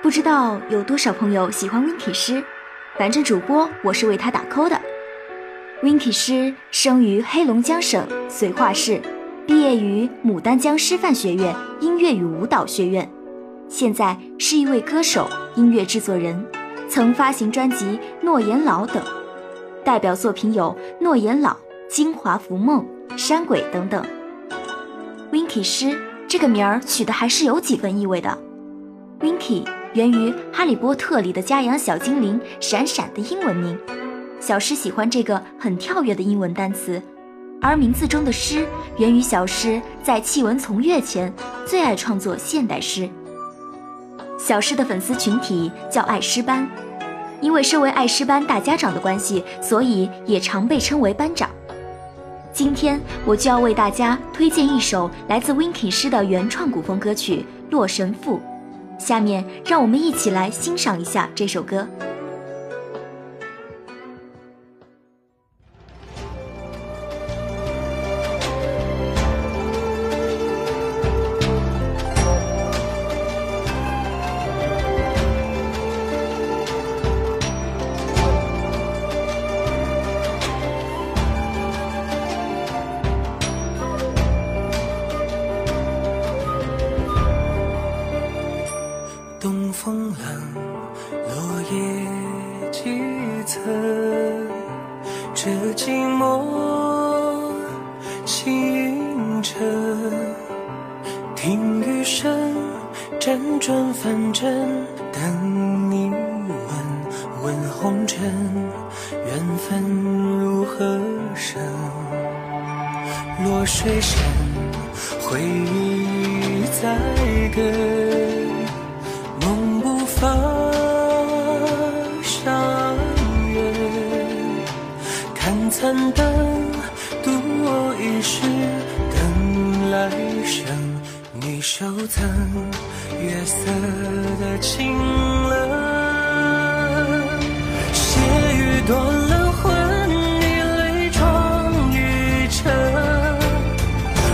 不知道有多少朋友喜欢 Winky 师，反正主播我是为他打 call 的。Winky 师生于黑龙江省绥化市，毕业于牡丹江师范学院音乐与舞蹈学院，现在是一位歌手、音乐制作人，曾发行专辑《诺言老》等，代表作品有《诺言老》《京华浮梦》《山鬼》等等。Winky 师这个名儿取得还是有几分意味的。Winky 源于《哈利波特》里的家养小精灵闪闪的英文名，小诗喜欢这个很跳跃的英文单词，而名字中的诗源于小诗在弃文从乐前最爱创作现代诗。小诗的粉丝群体叫爱诗班，因为身为爱诗班大家长的关系，所以也常被称为班长。今天我就要为大家推荐一首来自 Winky 师的原创古风歌曲《洛神赋》，下面让我们一起来欣赏一下这首歌。一层，这寂寞清晨，听雨声辗转反正，等你问问红尘，缘分如何生？落水声，回忆在跟。来生你收藏月色的清冷。血雨断了魂，你泪妆玉成，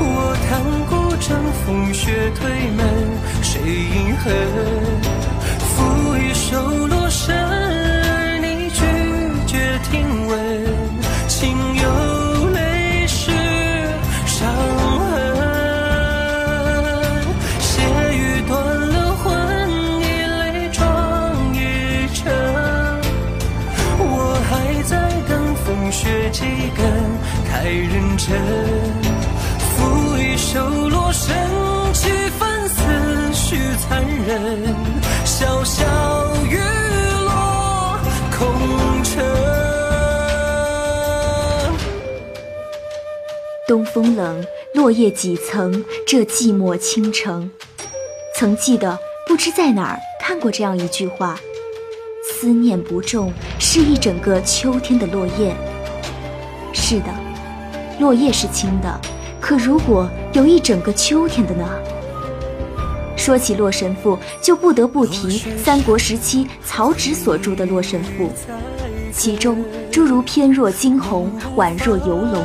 我弹古筝，风雪推门。谁饮恨？赋一首洛神，雪几根太认真。赋一首洛神，几分思。绪残忍，潇潇雨落空城。东风冷，落叶几层，这寂寞倾城。曾记得，不知在哪儿看过这样一句话：思念不重，是一整个秋天的落叶。是的，落叶是轻的，可如果有一整个秋天的呢？说起《洛神赋》，就不得不提三国时期曹植所著的《洛神赋》，其中诸如“翩若惊鸿，宛若游龙，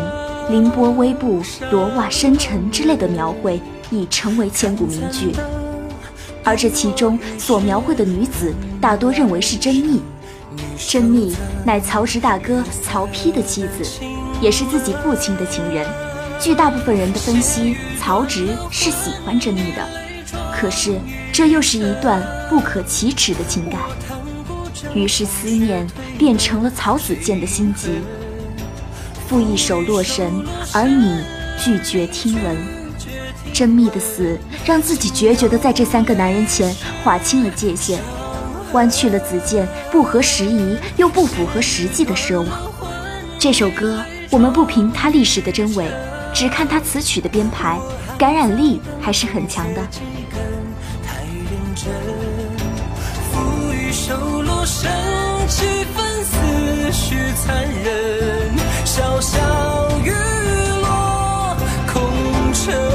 凌波微步，罗袜深沉”之类的描绘，已成为千古名句。而这其中所描绘的女子，大多认为是甄宓。甄宓乃曹植大哥曹丕的妻子，也是自己父亲的情人。据大部分人的分析，曹植是喜欢甄宓的。可是，这又是一段不可启齿的情感，于是思念变成了曹子建的心疾。赋一首洛神，而你拒绝听闻。甄宓的死，让自己决绝的在这三个男人前划清了界限，弯去了子建不合时宜又不符合实际的奢望。这首歌，我们不评它历史的真伪，只看它词曲的编排，感染力还是很强的。落，几分思绪残忍，潇潇雨落空城。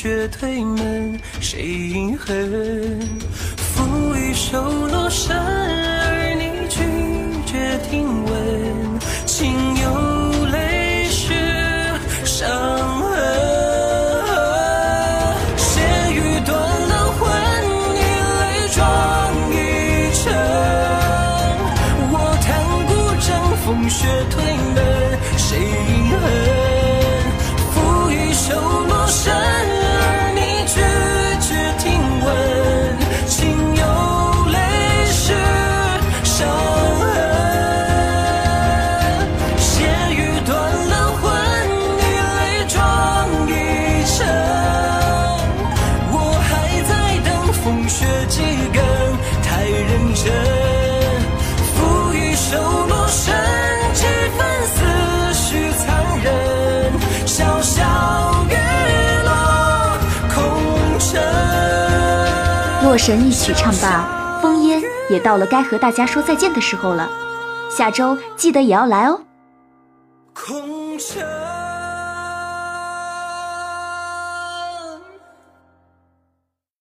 雪推门，谁饮恨？赋一首落山而神一曲唱罢风烟也到了该和大家说再见的时候了。下周记得也要来哦。空城